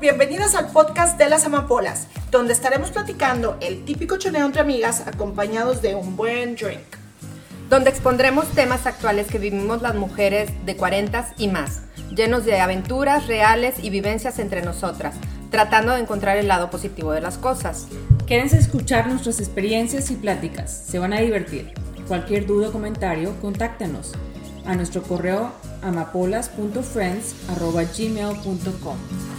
bienvenidas al podcast de las amapolas, donde estaremos platicando el típico choneo entre amigas acompañados de un buen drink. Donde expondremos temas actuales que vivimos las mujeres de 40 y más, llenos de aventuras reales y vivencias entre nosotras, tratando de encontrar el lado positivo de las cosas. Quédense escuchar nuestras experiencias y pláticas, se van a divertir. Cualquier duda o comentario, contáctenos a nuestro correo amapolas.friends.gmail.com.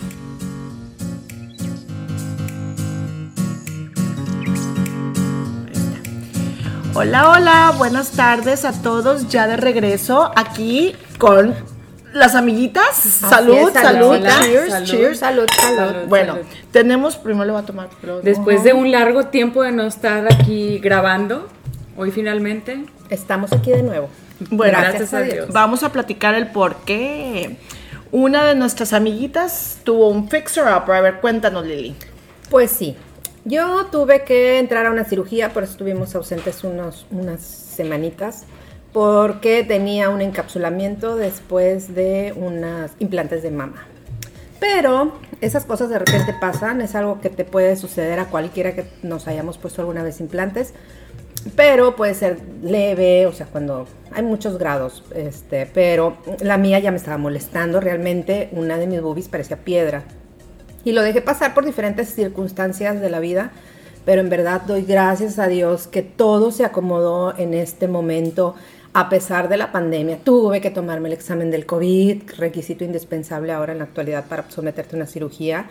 Hola, hola, buenas tardes a todos, ya de regreso aquí con las amiguitas. Salud, es, salud, salud. cheers, Salud, cheers. salud, salud. Salud. Bueno, tenemos, primero le voy a tomar. pero- Después de un largo tiempo de no estar aquí grabando, hoy finalmente, Estamos aquí de nuevo. Bueno, gracias a Dios. Vamos a platicar el por qué. Una de nuestras amiguitas tuvo un fixer-up. A ver, cuéntanos, Lili. Pues sí, yo tuve que entrar a una cirugía, por eso estuvimos ausentes unas semanitas, porque tenía un encapsulamiento después de unos implantes de mama. Pero esas cosas de repente pasan, es algo que te puede suceder a cualquiera que nos hayamos puesto alguna vez implantes, pero puede ser leve, o sea, cuando hay muchos grados, este, pero la mía ya me estaba molestando, realmente una de mis boobies parecía piedra. Y lo dejé pasar por diferentes circunstancias de la vida, pero en verdad doy gracias a Dios que todo se acomodó en este momento a pesar de la pandemia. Tuve que tomarme el examen del COVID, requisito indispensable ahora en la actualidad para someterte a una cirugía.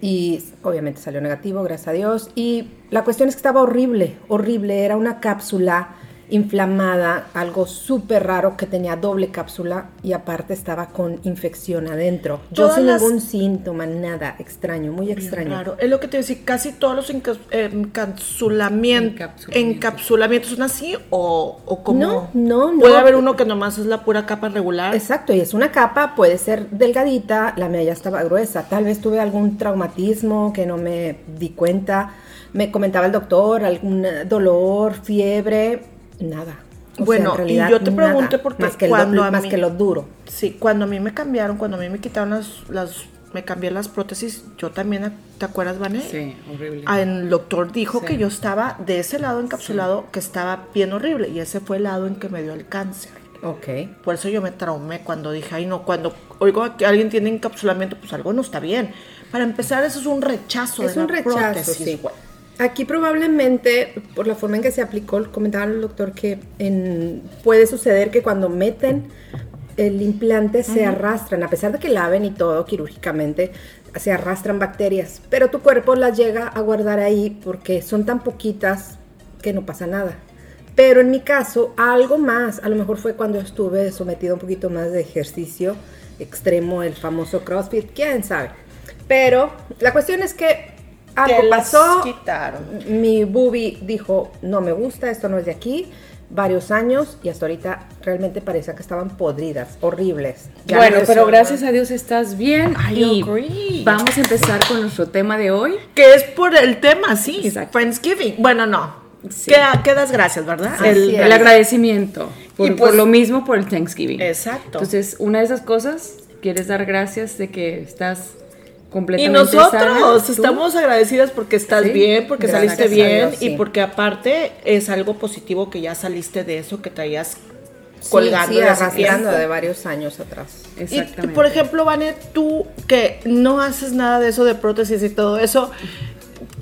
Y obviamente salió negativo, gracias a Dios. Y la cuestión es que estaba horrible, horrible. Era una cápsula inflamada, algo súper raro que tenía doble cápsula y aparte estaba con infección adentro. Yo Todas sin las- ningún síntoma, nada, extraño, muy extraño. Claro, es lo que te decía, casi todos los enca- eh, encapsulamientos, Encapsulamientos. encapsulamientos son así o, o como... No, no, no. Puede haber uno que nomás es la pura capa regular. Exacto, y es una capa, puede ser delgadita, la mía ya estaba gruesa. Tal vez tuve algún traumatismo que no me di cuenta. Me comentaba el doctor, algún dolor, fiebre, nada. O Bueno, realidad, y yo te nada, pregunté porque más que, cuando do- a más mí- que lo duro. Sí, cuando a mí me cambiaron, cuando a mí me quitaron las, las me cambié las prótesis, yo también, ¿te acuerdas, Vané? sí, horrible. Ah, El doctor dijo Sí. que yo estaba de ese lado encapsulado, que estaba bien horrible, y ese fue el lado en que me dio el cáncer. Ok. Por eso yo me traumé cuando dije, ay no, cuando oigo que alguien tiene encapsulamiento, pues algo no está bien. Para empezar, eso es un rechazo Es de un la rechazo, prótesis, sí. Aquí probablemente, por la forma en que se aplicó, comentaba el doctor que en- puede suceder que cuando meten el implante se arrastran, a pesar de que laven y todo quirúrgicamente, se arrastran bacterias, pero tu cuerpo las llega a guardar ahí porque son tan poquitas que no pasa nada. Pero en mi caso, algo más, a lo mejor fue cuando estuve sometido a un poquito más de ejercicio extremo, el famoso CrossFit, quién sabe. Pero la cuestión es que algo Te las pasó, quitaron. mi boobie dijo, no me gusta, esto no es de aquí, varios años y hasta ahorita realmente parecía que estaban podridas, horribles. Ya bueno, no pero gracias a Dios estás bien I y agree. vamos a empezar con nuestro tema de hoy. Que es por el tema, sí. Exacto. Friendsgiving. Bueno, no. Sí. ¿Qué, qué das gracias, verdad? El, agradecimiento por, Y pues- por lo mismo por el Thanksgiving. Exacto. Entonces, una de esas cosas, quieres dar gracias de que estás Y nosotros sana, estamos agradecidas porque estás Sí. bien, porque saliste bien sí. y porque aparte es algo positivo que ya saliste de eso que traías Sí, colgando sí, hace arrastrando de varios años atrás. Y, por ejemplo, Vane, tú que no haces nada de eso de prótesis y todo eso,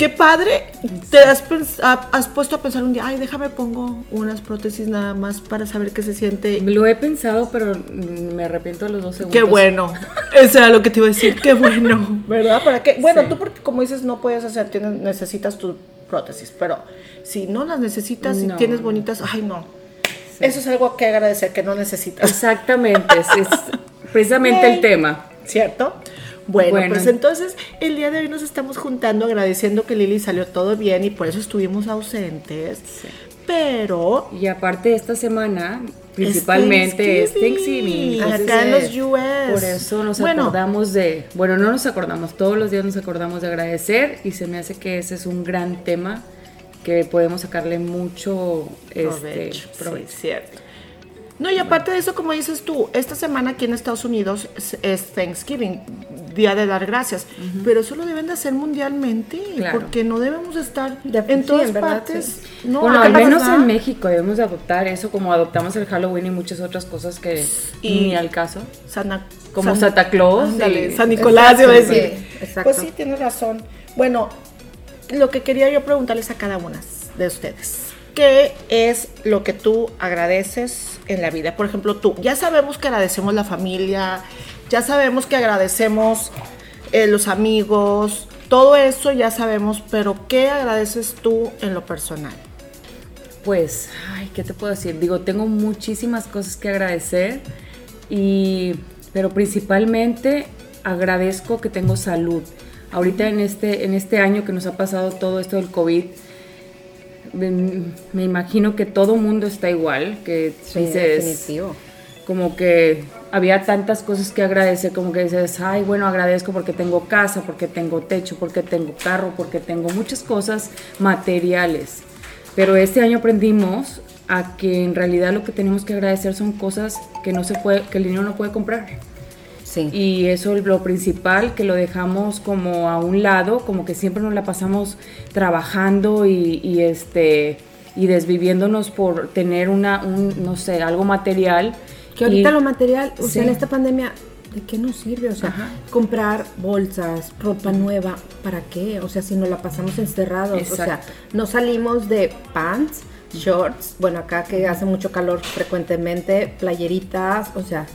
qué padre, te has, puesto a pensar un día, ay, déjame pongo unas prótesis nada más para saber qué se siente. Lo he pensado, pero me arrepiento de los dos segundos. Qué bueno, eso era lo que te iba a decir, qué bueno, ¿verdad? ¿Para qué? Bueno, Sí. tú porque como dices no puedes hacer, tienes, necesitas tus prótesis, pero si no las necesitas y No. tienes bonitas, ay no. Eso es algo que agradecer que no necesitas. Exactamente, es, es precisamente Yay. el tema. ¿Cierto? Bueno, Bueno. pues entonces el día de hoy nos estamos juntando agradeciendo que Lili salió todo bien y por eso estuvimos ausentes. Pero Y aparte esta semana, principalmente es Thanksgiving. Acá en los es. US. Por eso nos bueno, acordamos de, bueno, no nos acordamos, todos los días nos acordamos de agradecer y se me hace que ese es un gran tema que podemos sacarle mucho este, provecho. provecho. Sí, cierto. No, y aparte de eso, como dices tú, esta semana aquí en Estados Unidos es, Thanksgiving, Día de dar gracias. Pero eso lo deben de hacer mundialmente, Claro. porque no debemos estar De- en sí, todas en verdad, partes. No, bueno, al menos en México debemos de adoptar eso como adoptamos el Halloween y muchas otras cosas que Y- ni al caso. Sana- Como San- Santa Claus ándale, y- San Nicolás, Exacto, decir. sí, exacto. Pues sí, tienes razón. Bueno, lo que quería yo preguntarles a cada una de ustedes. ¿Qué es lo que tú agradeces en la vida? Por ejemplo, tú, ya sabemos que agradecemos la familia, ya sabemos que agradecemos eh, los amigos, todo eso ya sabemos, pero ¿qué agradeces tú en lo personal? Pues, ay, ¿qué te puedo decir? Digo, tengo muchísimas cosas que agradecer y pero principalmente agradezco que tengo salud. Ahorita en este en este año que nos ha pasado todo esto del COVID, me, imagino que todo mundo está igual, que Sí, dices definitivo. como que había tantas cosas que agradecer, como que dices, ay, bueno, agradezco porque tengo casa, porque tengo techo, porque tengo carro, porque tengo muchas cosas materiales. Pero este año aprendimos a que en realidad lo que tenemos que agradecer son cosas que no se puede, que el dinero no puede comprar. Sí. Y eso es lo principal, que lo dejamos como a un lado, como que siempre nos la pasamos trabajando y, y, este y desviviéndonos por tener una, un, no sé, algo material. Que ahorita Y- lo material, o sea, en esta pandemia, ¿de qué nos sirve? O sea, Ajá. comprar bolsas, ropa nueva, ¿para qué? O sea, si nos la pasamos encerrados, o sea, no salimos de pants, shorts, bueno, acá que hace mucho calor frecuentemente, playeritas, o sea,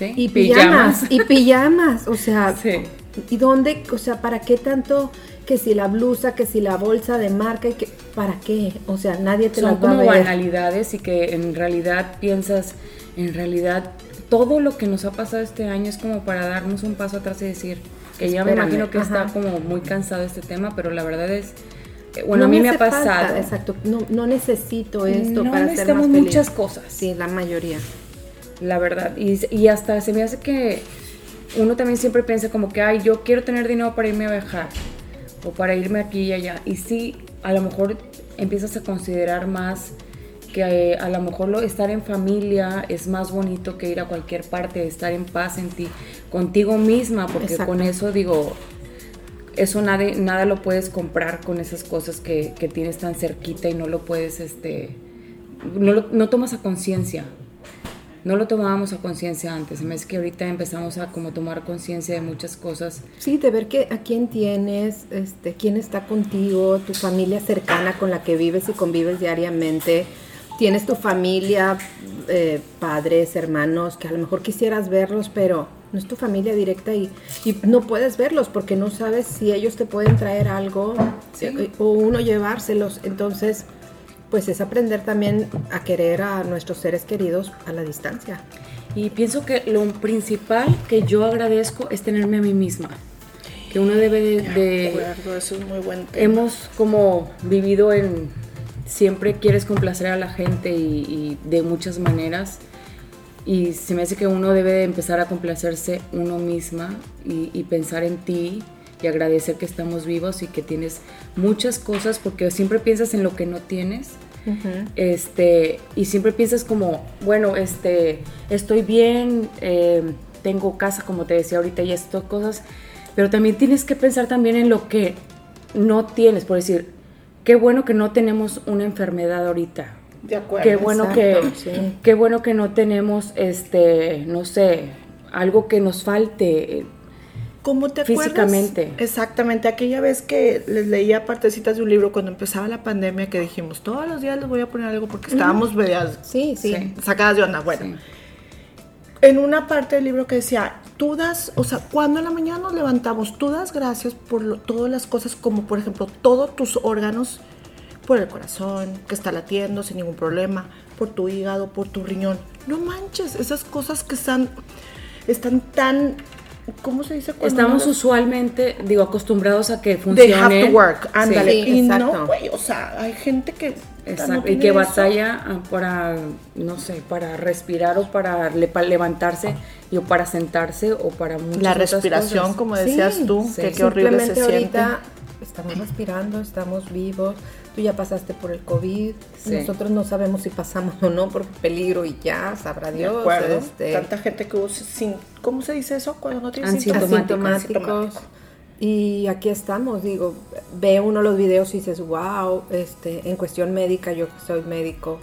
¿sí? y pijamas, y pijamas, o sea, Sí. ¿y dónde, o sea, para qué tanto que si la blusa, que si la bolsa de marca y que para qué? O sea, nadie te son las va a como ver. banalidades y que en realidad piensas, en realidad todo lo que nos ha pasado este año es como para darnos un paso atrás y decir que ya me imagino que está como muy cansado este tema, pero la verdad es, eh, bueno, No a mí me, ha falta, pasado. exacto, no, no necesito esto No para ser más necesitamos feliz. muchas cosas. Sí, la mayoría. La verdad. Y, y hasta se me hace que uno también siempre piensa como que, ay, yo quiero tener dinero para irme a viajar o para irme aquí y allá. Y sí, a lo mejor empiezas a considerar más que eh, a lo mejor lo, estar en familia es más bonito que ir a cualquier parte, estar en paz en ti, contigo misma, porque Exacto. con eso digo, eso nada, nada lo puedes comprar con esas cosas que, que tienes tan cerquita y no lo puedes, este, no, lo- no tomas a conciencia. No lo tomábamos a conciencia antes, hace que ahorita empezamos a como tomar conciencia de muchas cosas. Sí, de ver que a quién tienes, este, quién está contigo, tu familia cercana con la que vives y convives diariamente. Tienes tu familia, eh, padres, hermanos, que a lo mejor quisieras verlos, pero no es tu familia directa y, y no puedes verlos porque no sabes si ellos te pueden traer algo Sí. eh, o uno llevárselos. Entonces, pues es aprender también a querer a nuestros seres queridos a la distancia. Y pienso que lo principal que yo agradezco es tenerme a mí misma. Que uno debe de... de- acuerdo, eso es muy buen tema. hemos como vivido en... Siempre quieres complacer a la gente y, y de muchas maneras. Y se me hace que uno debe de empezar a complacerse uno misma y, y pensar en ti y agradecer que estamos vivos y que tienes muchas cosas porque siempre piensas en lo que no tienes este y siempre piensas como bueno este estoy bien eh, tengo casa como te decía ahorita y estas cosas pero también tienes que pensar también en lo que no tienes por decir qué bueno que no tenemos una enfermedad ahorita De acuerdo. qué bueno exacto, que sí. qué bueno que no tenemos este no sé algo que nos falte ¿Cómo te acuerdas? Físicamente. Exactamente. Aquella vez que les leía partecitas de un libro cuando empezaba la pandemia que dijimos, todos los días les voy a poner algo porque estábamos medias Sí, sí. Sí. sacadas de onda. Bueno, Sí. en una parte del libro que decía, tú das, o sea, cuando en la mañana nos levantamos, tú das gracias por lo- todas las cosas, como por ejemplo, todos tus órganos, por el corazón, que está latiendo sin ningún problema, por tu hígado, por tu riñón. No manches, esas cosas que están, están tan, ¿cómo se dice? cuando Estamos no- usualmente, digo, acostumbrados a que They funcione. have to work, ándale. Sí, y no, güey, o sea, hay gente que... Exacto, no y que eso. batalla ah, para, no sé, para respirar o para, le- para levantarse y o para sentarse o para muchas La otras respiración, cosas. como decías Sí, tú, sí. que qué horrible se siente. ahorita estamos respirando, estamos vivos, Tú ya pasaste por el COVID. Sí. Nosotros no sabemos si pasamos o no por peligro y ya, sabrá De Dios. acuerdo. este, Tanta gente que usa sin. ¿Cómo se dice eso cuando no tienes Asintomático. asintomáticos. Y aquí estamos, digo, ve uno los videos y dices, wow, este, en cuestión médica, yo que soy médico,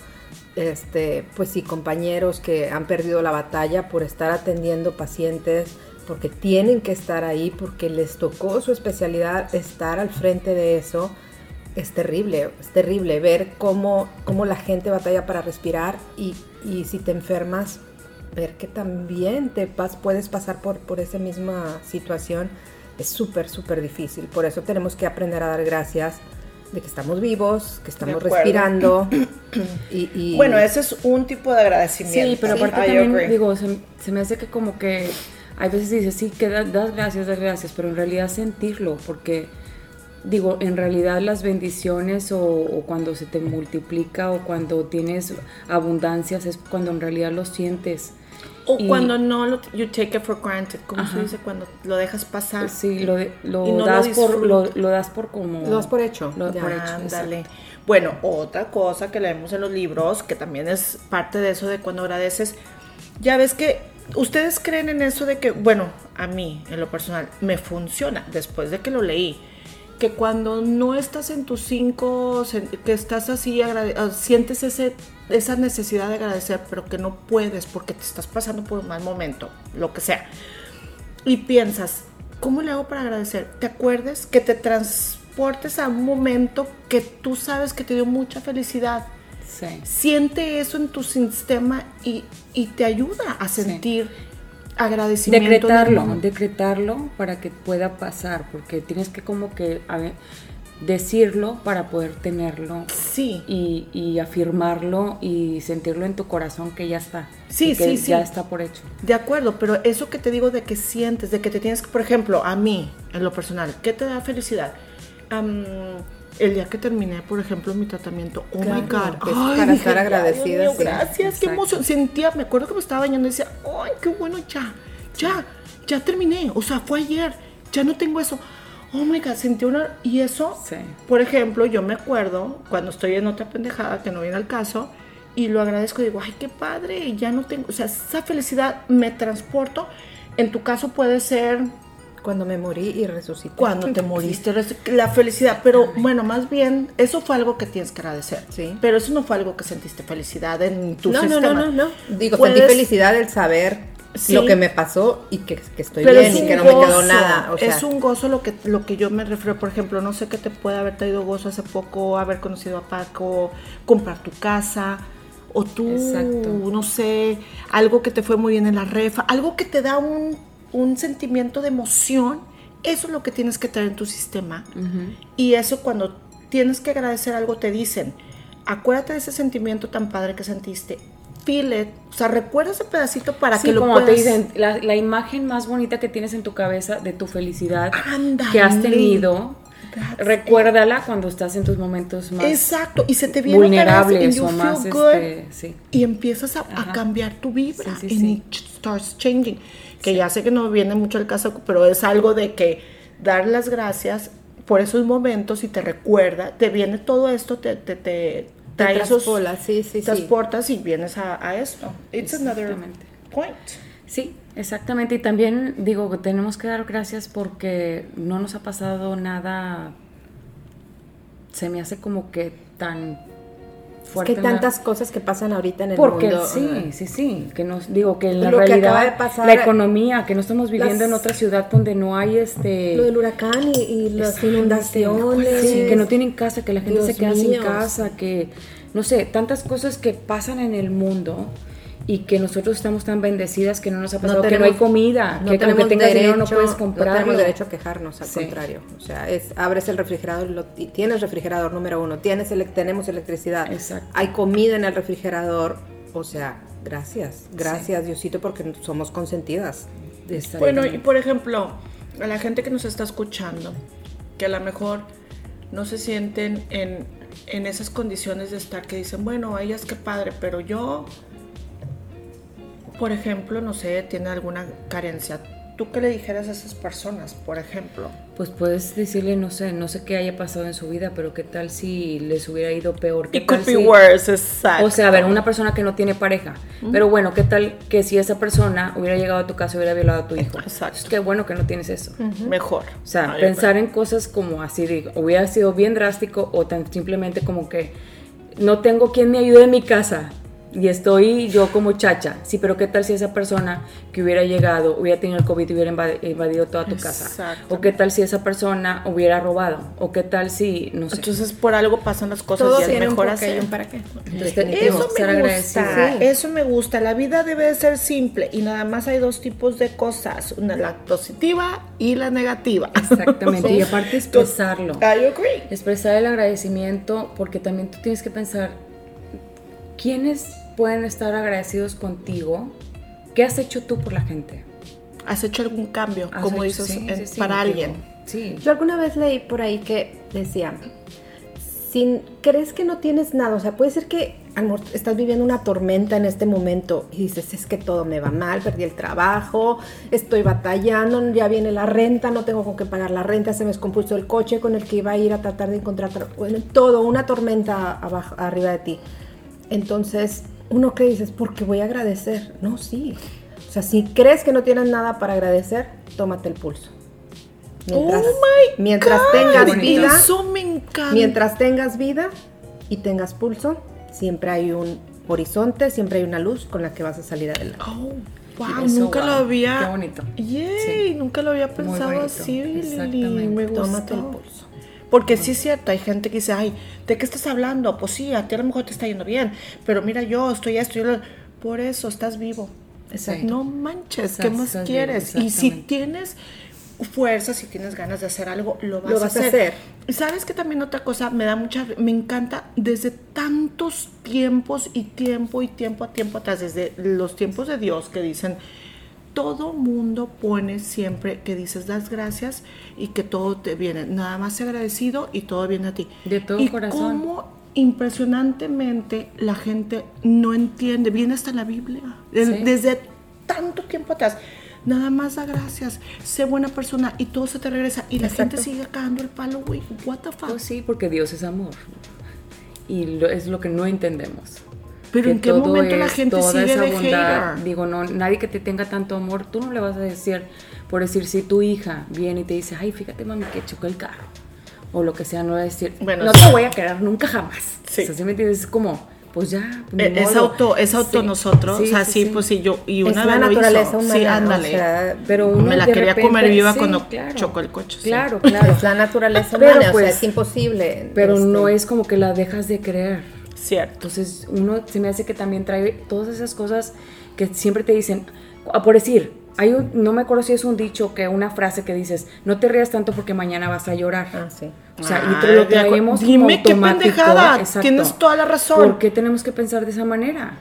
este, pues sí, compañeros que han perdido la batalla por estar atendiendo pacientes, porque tienen que estar ahí, porque les tocó su especialidad estar al frente de eso. Es terrible, es terrible ver cómo, cómo la gente batalla para respirar y, y si te enfermas, ver que también te pas- puedes pasar por, por esa misma situación es súper, súper difícil. Por eso tenemos que aprender a dar gracias de que estamos vivos, que estamos respirando. y, y- Bueno, ese es un tipo de agradecimiento. Sí, pero aparte I también, digo, se, se me hace que como que hay veces dices, sí, que da- das gracias, das gracias, pero en realidad sentirlo, porque digo, en realidad las bendiciones o, o cuando se te multiplica o cuando tienes abundancias es cuando en realidad lo sientes. O Y- cuando no lo, you take it for granted, como se dice, cuando lo dejas pasar. Sí, lo, lo Y no lo das por, lo, das por como... Lo das por hecho. Lo das ya. por hecho. Bueno, otra cosa que leemos en los libros, que también es parte de eso de cuando agradeces, ya ves que ustedes creen en eso de que, bueno, a mí, en lo personal, me funciona después de que lo leí. Que cuando no estás en tus cinco, que estás así, ah, sientes ese, esa necesidad de agradecer, pero que no puedes porque te estás pasando por un mal momento, lo que sea y piensas, ¿cómo le hago para agradecer? ¿Te acuerdes que te transportes a un momento que tú sabes que te dio mucha felicidad? Sí. Siente eso en tu sistema y, y te ayuda a sentir agradecimiento. Decretarlo, momento. decretarlo para que pueda pasar, porque tienes que como que a ver, decirlo para poder tenerlo Sí, y, y afirmarlo y sentirlo en tu corazón que ya está. Sí, que sí, sí. Ya está por hecho. de acuerdo, pero eso que te digo de que sientes, de que te tienes que, por ejemplo, a mí, en lo personal, ¿qué te da felicidad? El día que terminé, por ejemplo, mi tratamiento, oh Claro, my God, que es ay, para estar "Ay, agradecida, Dios mío, sí". gracias, qué emoción. Sentía, me acuerdo que me estaba bañando y decía, ay, qué bueno, ya, ya, ya terminé. O sea, fue ayer, ya no tengo eso. Oh my God, sentí una. Y eso, Sí. por ejemplo, yo me acuerdo cuando estoy en otra pendejada que no viene al caso y lo agradezco y digo, ay, qué padre, ya no tengo. O sea, esa felicidad me transporto. En tu caso puede ser Cuando me morí y resucité. cuando te moriste, la felicidad, pero bueno, más bien, eso fue algo que tienes que agradecer. Sí. Pero eso no fue algo que sentiste felicidad en tu No, no, sistema. no, no, no. Digo, Puedes- sentí felicidad el saber Sí. lo que me pasó y que, que estoy Pero bien es y que no me quedó nada. O sea, es un gozo lo que, lo que yo me refiero. Por ejemplo, no sé qué te puede haber traído gozo hace poco, haber conocido a Paco, comprar tu casa, o tú, Exacto. no sé, algo que te fue muy bien en la refa, algo que te da un, un sentimiento de emoción. Eso es lo que tienes que traer en tu sistema. Y eso cuando tienes que agradecer algo te dicen, acuérdate de ese sentimiento tan padre que sentiste. Feel it. O sea, recuerda ese pedacito para Sí, que lo como puedas... te dicen, la, la imagen más bonita que tienes en tu cabeza de tu felicidad que has tenido, That's recuérdala cuando estás en tus momentos más Exacto, y se te viene vulnerables o más, good, este, sí. y empiezas a, cambiar tu vibra Sí, sí, and it starts changing. Que ya sé que no viene mucho al caso, pero es algo de que dar las gracias por esos momentos y te recuerda, te viene todo esto, te, te, te trae esos sí, sí, sí. transportas y vienes a, a esto. It's another point. Sí, exactamente. Y también digo que tenemos que dar gracias porque no nos ha pasado nada, se me hace como que tan Es que tantas cosas que pasan ahorita en el Porque mundo. sí, ajá. sí, sí, que nos digo que en la Lo que realidad acaba de pasar- la economía, que no estamos viviendo Las- en otra ciudad donde no hay este Lo del huracán y, y las inundaciones. Sí, que no tienen casa, que la gente se queda sin casa, que no sé, tantas cosas que pasan en el mundo y que nosotros estamos tan bendecidas que no nos ha pasado que no hay comida, no que tenemos aunque tengas dinero no derecho- puedes No comprarlo. tenemos derecho a quejarnos, al Sí. contrario. O sea, es, abres el refrigerador y, lo- y tienes refrigerador número uno, tienes elec- tenemos electricidad, Exacto. hay comida en el refrigerador. O sea, gracias, gracias Diosito porque somos consentidas. Bueno, y por ejemplo, a la gente que nos está escuchando, que a lo mejor no se sienten en, en esas condiciones de estar que dicen, bueno, a ellas qué padre, pero yo, por ejemplo, no sé, tiene alguna carencia ¿tú qué le dijeras a esas personas, por ejemplo? Pues puedes decirle, no sé, no sé qué haya pasado en su vida, pero qué tal si les hubiera ido peor. ¿Qué It could tal be si- worse, exacto. O sea, a ver, una persona que no tiene pareja. Pero bueno, ¿qué tal que si esa persona hubiera llegado a tu casa y hubiera violado a tu hijo? Exacto. Es que bueno que no tienes eso. Mejor. O sea, pensar en cosas como así, digo, hubiera sido bien drástico o tan simplemente como que no tengo quien me ayude en mi casa y estoy yo como chacha. Sí, pero ¿qué tal si esa persona que hubiera llegado, hubiera tenido el COVID y hubiera invadi- invadido toda tu casa? Exacto. O qué tal si esa persona hubiera robado? O qué tal si, no sé. Entonces, por algo pasan las cosas Todo y es mejor un para qué. Entonces. Eso me gusta, Sí. eso me gusta. La vida debe de ser simple y nada más hay dos tipos de cosas, una la positiva y la negativa. Exactamente. Sí. Y aparte expresarlo. I agree. Expresar el agradecimiento porque también tú tienes que pensar, ¿quiénes pueden estar agradecidos contigo? ¿Qué has hecho tú por la gente? ¿Has hecho algún cambio, ¿Has como hecho- dices, sí, sí, sí, para alguien? Sí. Yo alguna vez leí por ahí que decía, si crees que no tienes nada, o sea, puede ser que a lo mejor estás viviendo una tormenta en este momento y dices, es que todo me va mal, perdí el trabajo, estoy batallando, ya viene la renta, no tengo con qué pagar la renta, se me descompuso el coche con el que iba a ir a tratar de encontrar tra- bueno, todo, una tormenta abajo, arriba de ti. Entonces, uno y dices, ¿por qué voy a agradecer? No, sí. O sea, si crees que no tienes nada para agradecer, tómate el pulso. Mientras, Oh my mientras God, tengas vida, Eso me encanta. mientras tengas vida y tengas pulso, siempre hay un horizonte, siempre hay una luz con la que vas a salir adelante. Oh, wow, Eso, nunca lo había. qué bonito. Yay, nunca lo había pensado así, Lili. exactamente. Me Tómate el gustó. pulso. Porque sí es cierto, hay gente que dice, ay, ¿de qué estás hablando? Pues sí, a ti a lo mejor te está yendo bien, pero mira yo, estoy esto, yo lo... Por eso estás vivo. Exacto. No manches, ¿qué más quieres? Y si tienes fuerza, si tienes ganas de hacer algo, lo vas, Lo a, vas a hacer. hacer. Y sabes que también otra cosa me da mucha, me encanta desde tantos tiempos y tiempo y tiempo a tiempo atrás, desde los tiempos de Dios que dicen, todo mundo pone siempre que dices das gracias y que todo te viene, nada más agradecido y todo viene a ti. De todo y corazón. cómo impresionantemente la gente no entiende, viene hasta la Biblia, Sí. desde tanto tiempo atrás. Nada más da gracias, sé buena persona y todo se te regresa. Y la gente sigue cagando el palo, güey. What the fuck? Pues sí, porque Dios es amor. Y lo- es lo que no entendemos. Pero en qué todo momento la es gente toda sigue esa de bondad. hater? Digo, no, nadie que te tenga tanto amor, tú no le vas a decir, por decir, si tu hija viene y te dice, ay, fíjate, mami, que chocó el carro. O lo que sea, no va a decir, Bueno, no sí. te voy a querer nunca jamás. Sí. O sea, ¿sí me entiendes? Es como, pues ya. ni Es modo. auto, es auto Sí. nosotros. o sea, sí, sí. pues sí, yo. Y Es una la vez lo naturaleza hizo. humana. Sí, o ándale. sea, Pero uno Me la de quería repente- comer viva sí, cuando claro. chocó el coche. sí. Claro, claro. Es la naturaleza Pero, humana, o pues, sea, es imposible. Pero este, no es como que la dejas de creer. Cierto. Entonces, uno se me hace que también trae todas esas cosas que siempre te dicen, ah, por decir, hay un- no me acuerdo si es un dicho que una frase que dices, no te rías tanto porque mañana vas a llorar. Ah, sí. O sea, Ay, y te lo traemos como Dime qué automático. pendejada, Exacto. tienes toda la razón. ¿Por qué tenemos que pensar de esa manera?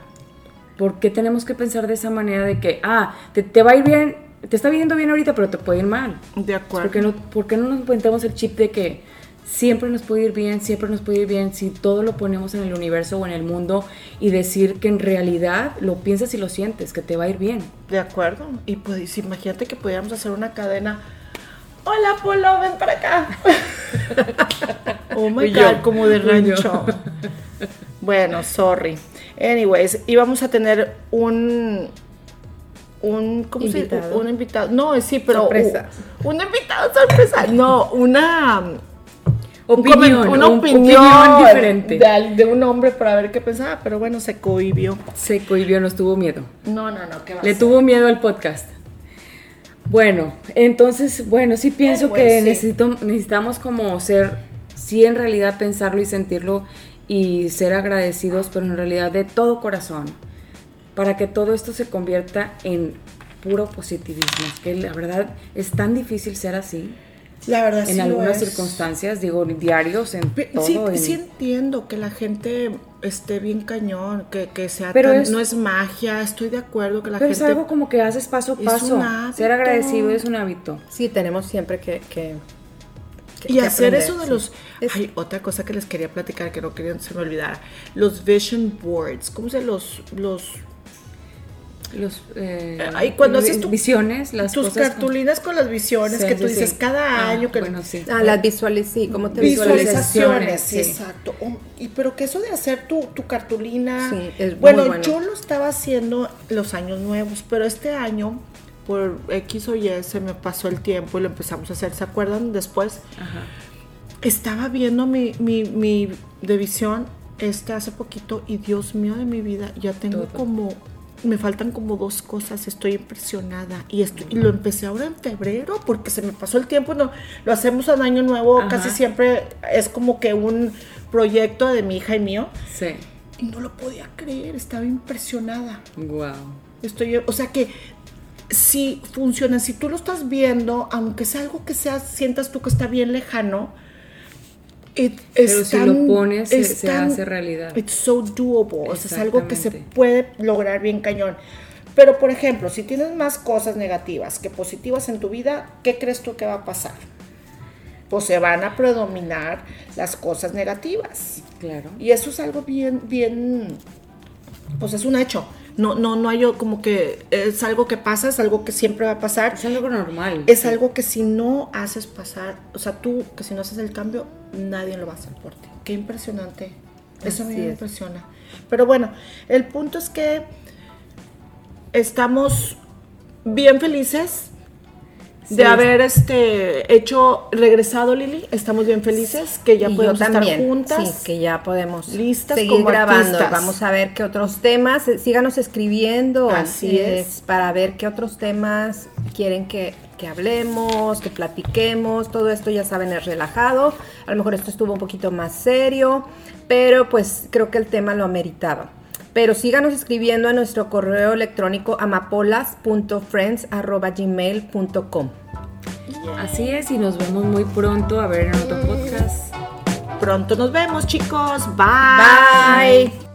¿Por qué tenemos que pensar de esa manera de que, ah, te, te va a ir bien, te está viendo bien ahorita, pero te puede ir mal? De ¿Por acuerdo. qué, no, por qué no nos ponemos el chip de que siempre nos puede ir bien, siempre nos puede ir bien si todo lo ponemos en el universo o en el mundo y decir que en realidad lo piensas y lo sientes, que te va a ir bien? De acuerdo. Y pues imagínate que pudiéramos hacer una cadena. Hola, Polo, ven para acá. oh my God, yo, como de rancho. bueno, sorry. Anyways, íbamos a tener un. Un, ¿cómo Invitado. se dice? Un invitado. No, sí, pero. Sorpresa. Un, un invitado sorpresa. No, una. Opinión, una un- opinión, opinión diferente. De, un hombre para ver qué pensaba, pero bueno, se cohibió. Se cohibió, nos tuvo miedo. No, no, no, ¿qué va Le tuvo miedo al podcast. Bueno, entonces, bueno, sí pienso que sí. necesito, necesitamos como ser, sí en realidad pensarlo y sentirlo y ser agradecidos, pero en realidad de todo corazón, para que todo esto se convierta en puro positivismo, que la verdad es tan difícil ser así La verdad en sí algunas es. circunstancias, digo, diarios, en Pe- todo. Sí, en- sí entiendo que la gente esté bien cañón, que, que sea Pero tan- es- no es magia, estoy de acuerdo que la pero es gente... algo como que haces paso a es paso. Ser agradecido es un hábito. Sí, tenemos siempre que... que- que- y que hacer aprender, eso de sí. los... Es- Hay otra cosa que les quería platicar que no quería se me olvidara. Los vision boards, ¿cómo se los... los Los, eh, Ay, cuando haces tu- visiones, las Tus cosas cartulinas con las visiones Sí, que tú sí, dices sí. cada Ah, año que bueno, sí. Ah, las visuales, sí, como te visualizaciones, exacto. Um, y pero que eso de hacer tu, tu cartulina, Sí, es muy bueno, bueno. yo lo estaba haciendo los años nuevos, pero este año por X o Y se me pasó el tiempo y lo empezamos a hacer, ¿se acuerdan? Después Ajá. estaba viendo mi, mi, mi de visión este hace poquito y Dios mío de mi vida, ya tengo Todo. como, me faltan como dos cosas, estoy impresionada y, esto, y lo empecé ahora en febrero porque se me pasó el tiempo, no, lo hacemos en año nuevo, Ajá. casi siempre es como que un proyecto de mi hija y mío Sí. y no lo podía creer, estaba impresionada. Wow. Estoy, o sea que si funciona, si tú lo estás viendo, aunque sea algo que sea, sientas tú que está bien lejano, it- Pero si tan- lo pones, se- es se tan- hace realidad. It's so doable, o sea, es algo que se puede lograr bien cañón. Pero, por ejemplo, si tienes más cosas negativas que positivas en tu vida, ¿qué crees tú que va a pasar? Pues se van a predominar las cosas negativas. Claro. Y eso es algo bien, bien, pues es un hecho. No, no, no hay como que es algo que pasa, es algo que siempre va a pasar. Es algo normal. Es Sí. algo que si no haces pasar, o sea, tú que si no haces el cambio, nadie lo va a hacer por ti. Qué impresionante. Eso a mí Así me es. impresiona. Pero bueno, el punto es que estamos bien felices de Sí. haber este hecho regresado Lili. Estamos bien felices que ya Y podemos estar juntas. Sí, que ya podemos listas seguir como grabando. artistas. Vamos a ver qué otros temas. eh, Síganos escribiendo. Así eh, es. Para ver qué otros temas quieren que, que hablemos, que platiquemos. Todo esto ya saben es relajado. A lo mejor esto estuvo un poquito más serio, pero pues creo que el tema lo ameritaba. Pero síganos escribiendo a nuestro correo electrónico amapolas.friends.gmail.com. Así es, y nos vemos muy pronto a ver en otro podcast. Pronto nos vemos, chicos. Bye. Bye.